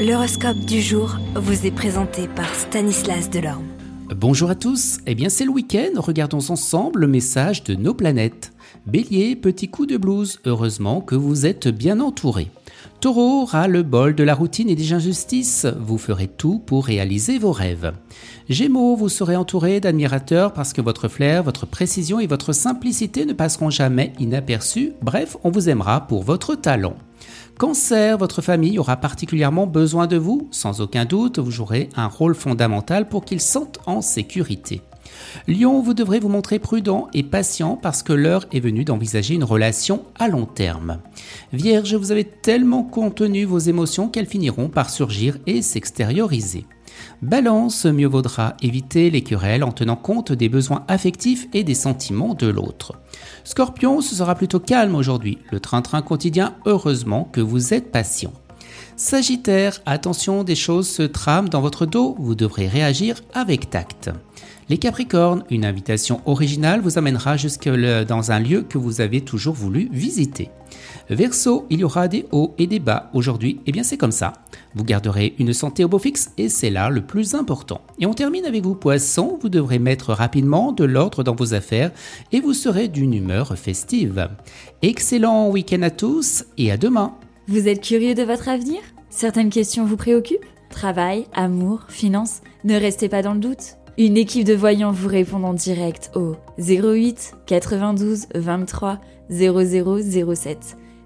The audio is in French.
L'horoscope du jour vous est présenté par Stanislas Delorme. Bonjour à tous, eh bien c'est le week-end, regardons ensemble le message de nos planètes. Bélier, petit coup de blues, heureusement que vous êtes bien entouré. Taureau, ras le bol de la routine et des injustices, vous ferez tout pour réaliser vos rêves. Gémeaux, vous serez entouré d'admirateurs parce que votre flair, votre précision et votre simplicité ne passeront jamais inaperçus, bref, on vous aimera pour votre talent. Cancer, votre famille aura particulièrement besoin de vous. Sans aucun doute, vous jouerez un rôle fondamental pour qu'ils sentent en sécurité. Lion, vous devrez vous montrer prudent et patient parce que l'heure est venue d'envisager une relation à long terme. Vierge, vous avez tellement contenu vos émotions qu'elles finiront par surgir et s'extérioriser. Balance, mieux vaudra éviter les querelles en tenant compte des besoins affectifs et des sentiments de l'autre. Scorpion, ce sera plutôt calme aujourd'hui, le train-train quotidien, heureusement que vous êtes patient. Sagittaire, attention, des choses se trament dans votre dos, vous devrez réagir avec tact. Les Capricornes, une invitation originale vous amènera jusque dans un lieu que vous avez toujours voulu visiter. Verseau, il y aura des hauts et des bas aujourd'hui, eh bien c'est comme ça. Vous garderez une santé au beau fixe et c'est là le plus important. Et on termine avec vous Poissons, vous devrez mettre rapidement de l'ordre dans vos affaires et vous serez d'une humeur festive. Excellent week-end à tous et à demain. Vous êtes curieux de votre avenir? Certaines questions vous préoccupent? Travail, amour, finances? Ne restez pas dans le doute. Une équipe de voyants vous répond en direct au 08 92 23 0007.